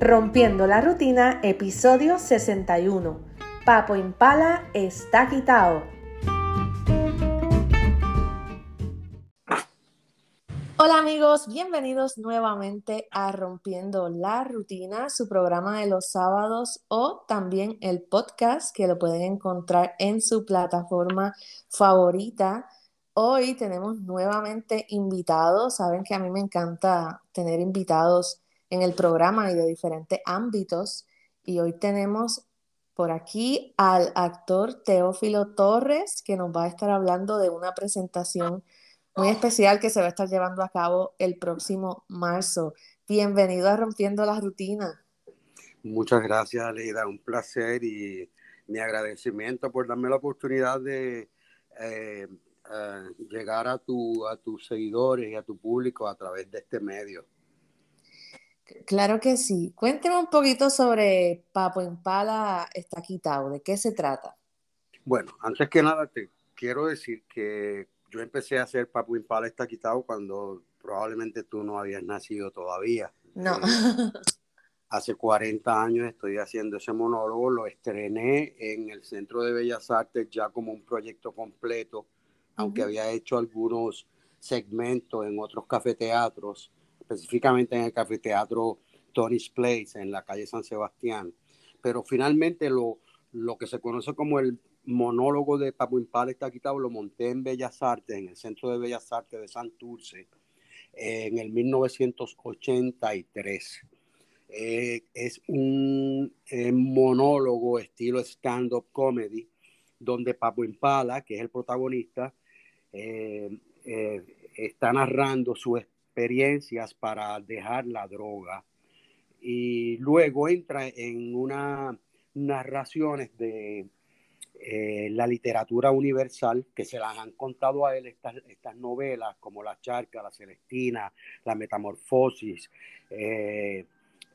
Rompiendo la Rutina, episodio 61. Papo Impala está quitado. Hola amigos, bienvenidos nuevamente a Rompiendo la Rutina, su programa de los sábados o también el podcast que lo pueden encontrar en su plataforma favorita. Hoy tenemos nuevamente invitados, saben que a mí me encanta tener invitados en el programa y de diferentes ámbitos y hoy tenemos por aquí al actor Teófilo Torres que nos va a estar hablando de una presentación muy especial que se va a estar llevando a cabo el próximo marzo. Bienvenido a Rompiendo la Rutina. Muchas gracias, Leida. Un placer y mi agradecimiento por darme la oportunidad de eh, eh, llegar a, tu, a tus seguidores y a tu público a través de este medio. Claro que sí. Cuénteme un poquito sobre Papo Impala está quitado. ¿De qué se trata? Bueno, antes que nada te quiero decir que yo empecé a hacer Papu Impala está quitado cuando probablemente tú no habías nacido todavía. No. Eh, hace 40 años estoy haciendo ese monólogo, lo estrené en el Centro de Bellas Artes ya como un proyecto completo, aunque había hecho algunos segmentos en otros cafeteatros, específicamente en el cafeteatro Tony's Place en la calle San Sebastián. Pero finalmente lo, lo que se conoce como el monólogo de Papo Impala está quitado, lo monté en Bellas Artes, en el Centro de Bellas Artes de Santurce, en el 1983. Eh, es un eh, monólogo estilo stand-up comedy, donde Papo Impala, que es el protagonista, eh, está narrando sus experiencias para dejar la droga y luego entra en unas narraciones de eh, la literatura universal, que se las han contado a él estas, estas novelas como La Charca, La Celestina, La Metamorfosis, eh,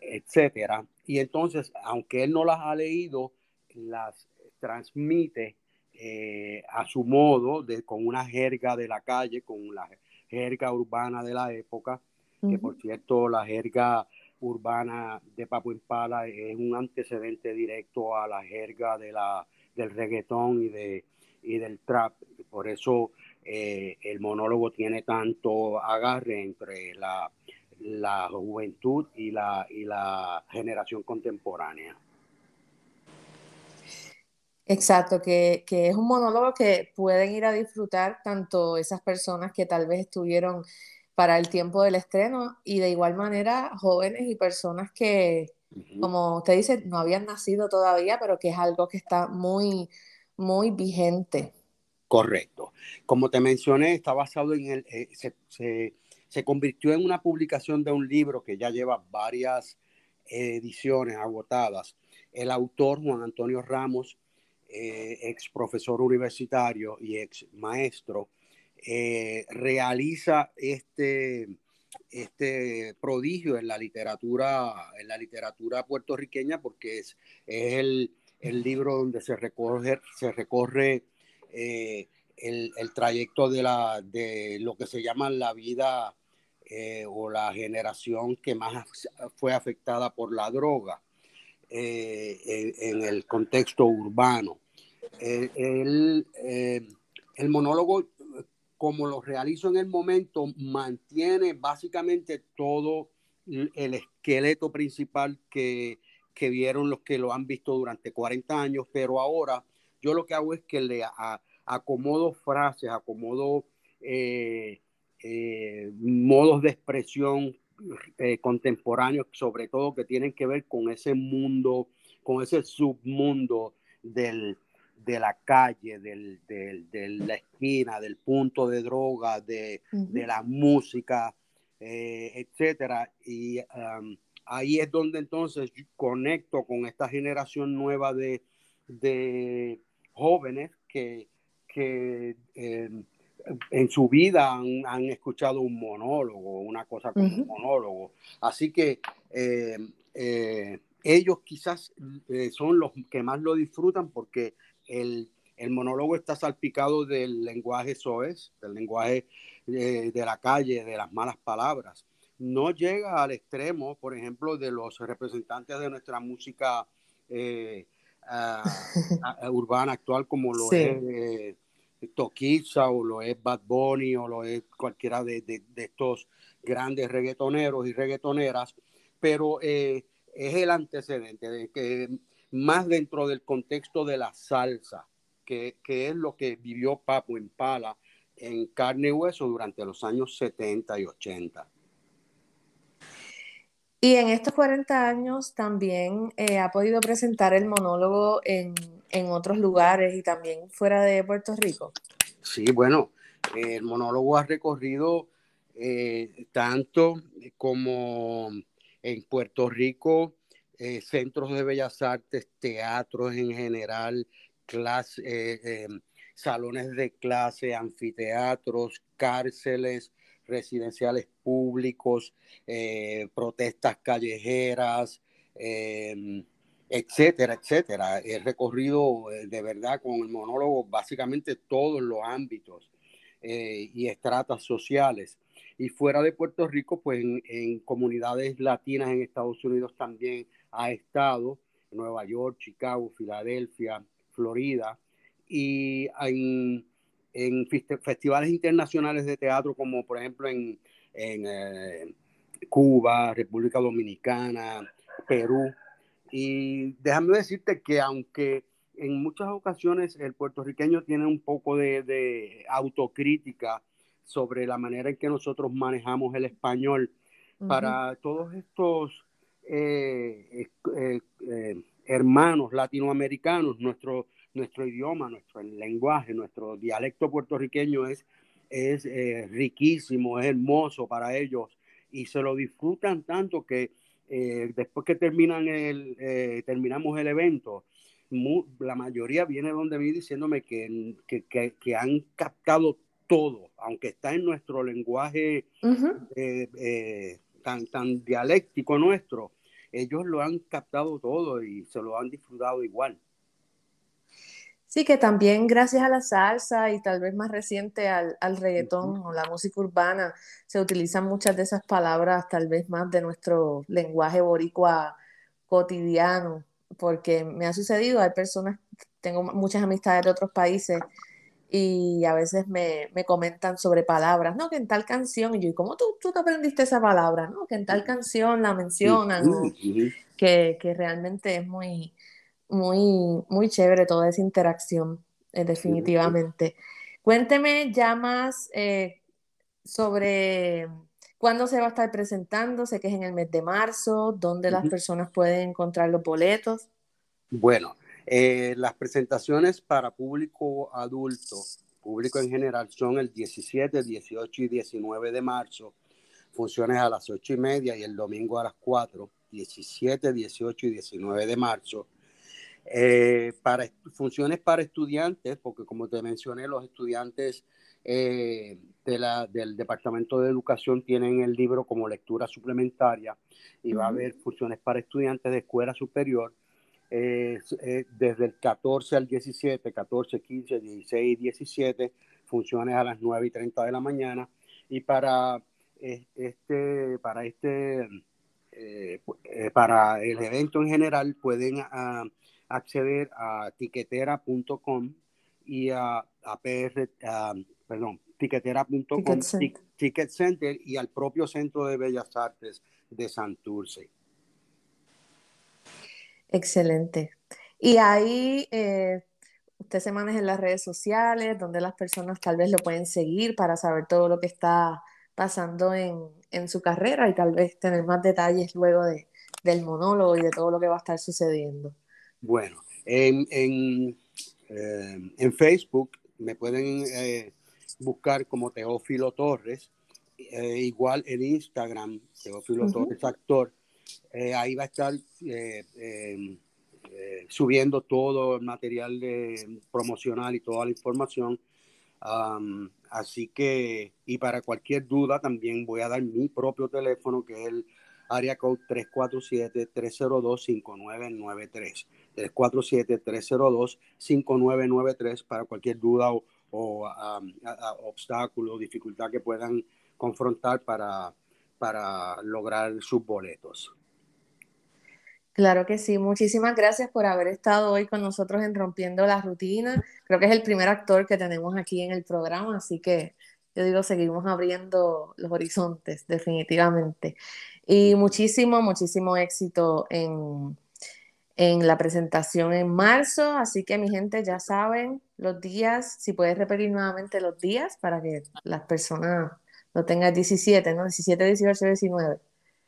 etcétera. Y entonces, aunque él no las ha leído, las transmite eh, a su modo, de, con una jerga de la calle, con la jerga urbana de la época, que por cierto, la jerga urbana de Papo Impala es un antecedente directo a la jerga de la del reggaetón y, de, y del trap. Por eso eh, el monólogo tiene tanto agarre entre la, la juventud y la, y la generación contemporánea. Exacto, que, que, es un monólogo que pueden ir a disfrutar tanto esas personas que tal vez estuvieron para el tiempo del estreno y de igual manera jóvenes y personas que, como usted dice, no habían nacido todavía, pero que es algo que está muy, muy vigente. Correcto. Como te mencioné, está basado en el, eh, se, se, convirtió en una publicación de un libro que ya lleva varias ediciones agotadas. El autor, Juan Antonio Ramos, eh, ex profesor universitario y ex maestro, eh, realiza este, este prodigio en la literatura, en la literatura puertorriqueña, porque es, es el, el, libro donde se recorre, se recorre eh, el, el, trayecto de, la, de lo que se llama la vida o la generación que más fue afectada por la droga eh, en, el contexto urbano. el, el monólogo como lo realizo en el momento, mantiene básicamente todo el esqueleto principal que, vieron los que lo han visto durante 40 años, pero ahora yo lo que hago es que le acomodo frases, acomodo eh, eh, modos de expresión eh, contemporáneos, sobre todo que tienen que ver con ese mundo, con ese submundo del, de la calle, del, de la esquina, del punto de droga, de, la música, eh, etcétera. Y ahí es donde entonces conecto con esta generación nueva de, jóvenes que, em, en su vida han, escuchado un monólogo, una cosa como un monólogo. Así que em, eh, ellos quizás eh, son los que más lo disfrutan porque el, monólogo está salpicado del lenguaje soez, del lenguaje de, la calle, de las malas palabras, no llega al extremo, por ejemplo, de los representantes de nuestra música eh, urbana actual, como lo es eh, Toquiza o lo es Bad Bunny o lo es cualquiera de, estos grandes reggaetoneros y reggaetoneras, pero eh, es el antecedente de que más dentro del contexto de la salsa, que, que es lo que vivió Papo Impala en carne y hueso durante los años 70 y 80. Y en estos 40 años también eh, ha podido presentar el monólogo en, otros lugares y también fuera de Puerto Rico. Sí, bueno, el monólogo ha recorrido eh, tanto como en Puerto Rico, eh, centros de bellas artes, teatros en general, salones de clase, anfiteatros, cárceles, residenciales públicos, eh, protestas callejeras, em, etcétera, etcétera. He recorrido eh, de verdad con el monólogo básicamente todos los ámbitos eh, y estratas sociales. Y fuera de Puerto Rico, pues en, comunidades latinas en Estados Unidos también ha estado, Nueva York, Chicago, Filadelfia, Florida, y en en festivales internacionales de teatro, como por ejemplo en, eh, Cuba, República Dominicana, Perú. Y déjame decirte que aunque en muchas ocasiones el puertorriqueño tiene un poco de, autocrítica sobre la manera en que nosotros manejamos el español, para todos estos eh, eh, hermanos latinoamericanos, nuestro nuestro idioma, nuestro lenguaje, nuestro dialecto puertorriqueño es, es eh, riquísimo, es hermoso para ellos y se lo disfrutan tanto que eh, después que terminan el, eh, terminamos el evento, la mayoría viene donde mí diciéndome que, que, han captado todo, aunque está en nuestro lenguaje tan, tan dialéctico nuestro, ellos lo han captado todo y se lo han disfrutado igual. Sí, que también gracias a la salsa y tal vez más reciente al, al reggaetón o la música urbana, se utilizan muchas de esas palabras tal vez más de nuestro lenguaje boricua cotidiano, porque me ha sucedido, hay personas, tengo muchas amistades de otros países y a veces me, me comentan sobre palabras, ¿no? Que en tal canción, y yo, ¿y cómo tú, tú te aprendiste esa palabra? ¿No? Que en tal canción la mencionan, que, que realmente es muy muy, muy chévere toda esa interacción, eh, definitivamente. Cuénteme ya más eh, sobre cuándo se va a estar presentando, sé que es en el mes de marzo, dónde las personas pueden encontrar los boletos. Bueno, eh, las presentaciones para público adulto, público en general, son el 17, 18 y 19 de marzo, funciones a las 8 y media y el domingo a las 4, 17, 18 y 19 de marzo. Eh, para funciones para estudiantes, porque como te mencioné, los estudiantes eh, de la, del Departamento de Educación tienen el libro como lectura suplementaria y va a haber funciones para estudiantes de escuela superior eh, desde el 14 al 17, 14, 15, 16 y 17, funciones a las 9 y 30 de la mañana. Y para este, para este, para el evento en general pueden... Uh, acceder a tiquetera.com y a, a PR, perdón, tiquetera.com, Ticket, Center y al propio Centro de Bellas Artes de Santurce. Excelente. Y ahí eh, usted se maneja en las redes sociales, donde las personas tal vez lo pueden seguir para saber todo lo que está pasando en, en su carrera y tal vez tener más detalles luego de, del monólogo y de todo lo que va a estar sucediendo. Bueno, en, en, eh, Facebook me pueden eh, buscar como Teófilo Torres, eh, igual en Instagram, Teófilo Torres Actor. ahí va a estar em, subiendo todo el material de, promocional y toda la información. así que, y para cualquier duda, también voy a dar mi propio teléfono, que es el área code 347-302-5993. 347-302-5993 para cualquier duda o, obstáculo o dificultad que puedan confrontar para, para lograr sus boletos. Claro que sí, muchísimas gracias por haber estado hoy con nosotros en Rompiendo la Rutina. Creo que es el primer actor que tenemos aquí en el programa, así que yo digo, seguimos abriendo los horizontes, definitivamente. Y muchísimo, muchísimo éxito en, en la presentación en marzo, así que mi gente ya saben los días, si puedes repetir nuevamente los días para que las personas lo tengan 17, ¿no? 17, 18, 19.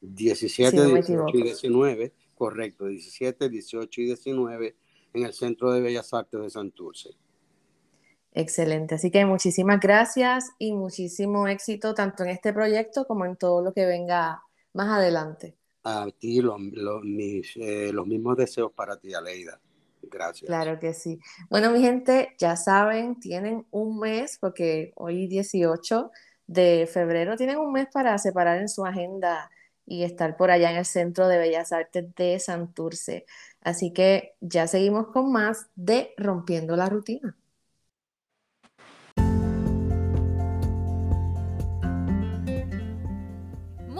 17, 18 y 19, correcto, 17, 18 y 19 en el Centro de Bellas Artes de Santurce. Excelente, así que muchísimas gracias y muchísimo éxito tanto en este proyecto como en todo lo que venga más adelante a ti mis, eh, los mismos deseos para ti, Aleida. Gracias. Claro que sí. Bueno, mi gente, ya saben, tienen un mes, porque hoy 18 de febrero, tienen un mes para separar en su agenda y estar por allá en el Centro de Bellas Artes de Santurce. Así que ya seguimos con más de Rompiendo la Rutina.